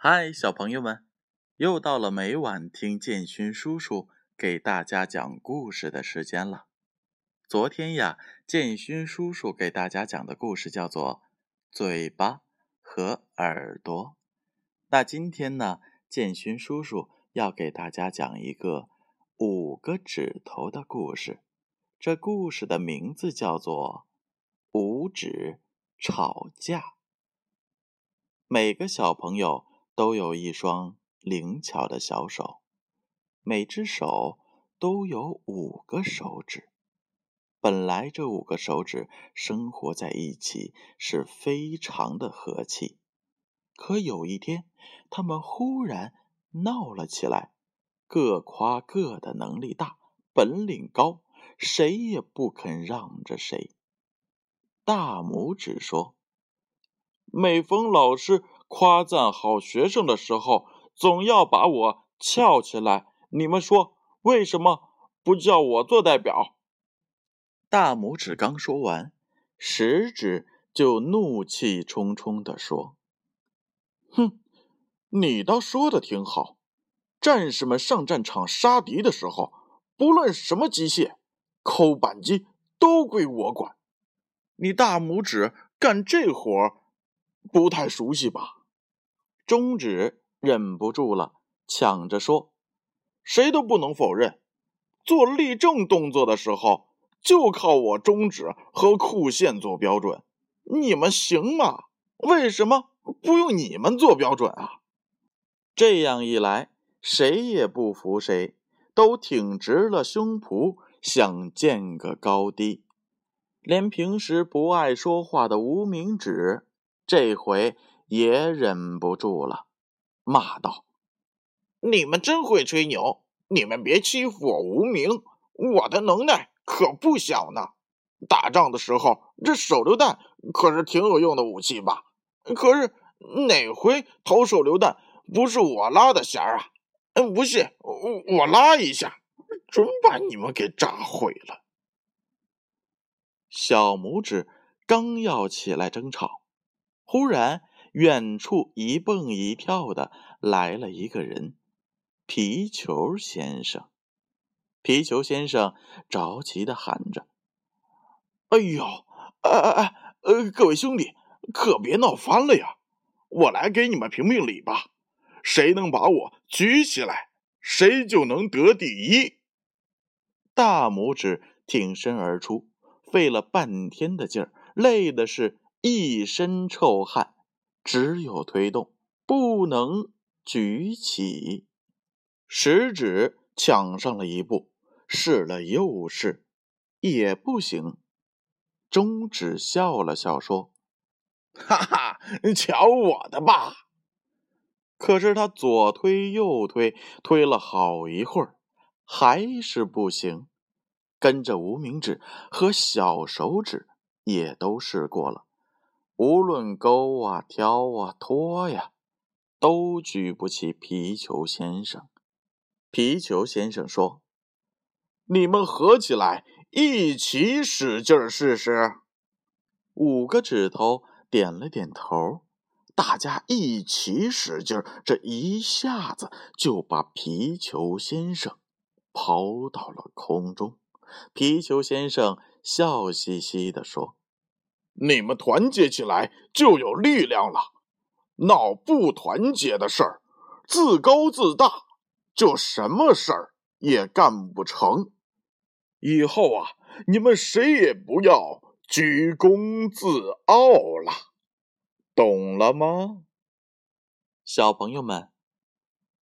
嗨，小朋友们，又到了每晚听建勋叔叔给大家讲故事的时间了。昨天呀，建勋叔叔给大家讲的故事叫做《嘴巴和耳朵》。那今天呢，建勋叔叔要给大家讲一个五个指头的故事。这故事的名字叫做《五指吵架》。每个小朋友都有一双灵巧的小手，每只手都有五个手指。本来这五个手指生活在一起是非常的和气，可有一天，他们忽然闹了起来，各夸各的能力大，本领高。谁也不肯让着谁。大拇指说：“每逢老师夸赞好学生的时候，总要把我翘起来。你们说为什么不叫我做代表？”大拇指刚说完，食指就怒气冲冲地说：“哼，你倒说的挺好。战士们上战场杀敌的时候，不论什么机械。”扣扳机都归我管，你大拇指干这活不太熟悉吧？中指忍不住了，抢着说：“谁都不能否认，做立正动作的时候，就靠我中指和裤线做标准。你们行吗？为什么不用你们做标准啊？”这样一来，谁也不服谁，都挺直了胸脯。想见个高低，连平时不爱说话的无名指，这回也忍不住了，骂道：“你们真会吹牛！你们别欺负我无名，我的能耐可不小呢。打仗的时候，这手榴弹可是挺有用的武器吧？可是哪回投手榴弹不是我拉的弦啊？嗯，不信，我我拉一下。”准把你们给炸毁了！小拇指刚要起来争吵，忽然远处一蹦一跳的来了一个人——皮球先生。皮球先生着急的喊着：“哎呦，哎哎哎，呃，各位兄弟，可别闹翻了呀！我来给你们评评理吧，谁能把我举起来，谁就能得第一。”大拇指挺身而出，费了半天的劲儿，累的是一身臭汗，只有推动，不能举起。食指抢上了一步，试了又试，也不行。中指笑了笑说：“哈哈，瞧我的吧！”可是他左推右推，推了好一会儿。还是不行，跟着无名指和小手指也都试过了，无论勾啊、挑啊、拖呀，都举不起皮球先生。皮球先生说：“你们合起来，一起使劲试试。”五个指头点了点头，大家一起使劲，这一下子就把皮球先生。抛到了空中，皮球先生笑嘻嘻地说：“你们团结起来就有力量了，闹不团结的事儿，自高自大，就什么事儿也干不成。以后啊，你们谁也不要居功自傲了，懂了吗？”小朋友们，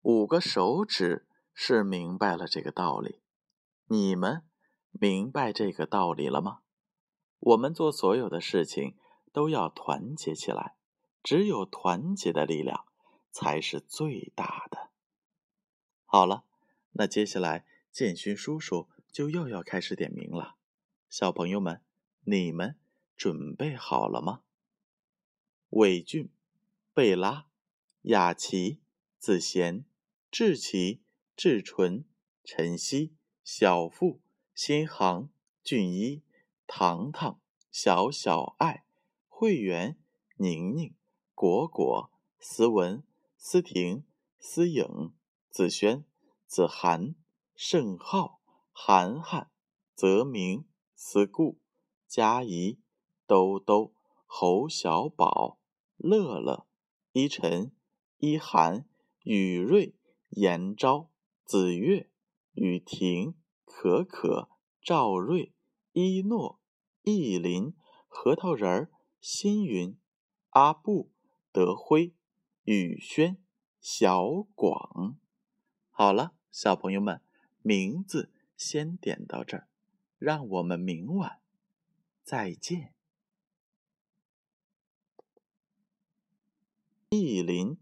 五个手指。是明白了这个道理，你们明白这个道理了吗？我们做所有的事情都要团结起来，只有团结的力量才是最大的。好了，那接下来建勋叔叔就又要开始点名了，小朋友们，你们准备好了吗？伟俊、贝拉、雅琪、子贤、志奇。志纯、晨曦、小付、新航、俊一、糖糖、小小爱、会员、宁宁、果果、思文、思婷、思颖、子轩、子涵、盛浩、涵涵、泽明、思顾、佳怡、兜兜、侯小宝、乐乐、依晨、依涵、雨瑞、严昭、子月、雨婷、可可、赵瑞、一诺、意林、核桃仁儿、新云、阿布、德辉、宇轩、小广。好了，小朋友们，名字先点到这儿，让我们明晚再见。意林。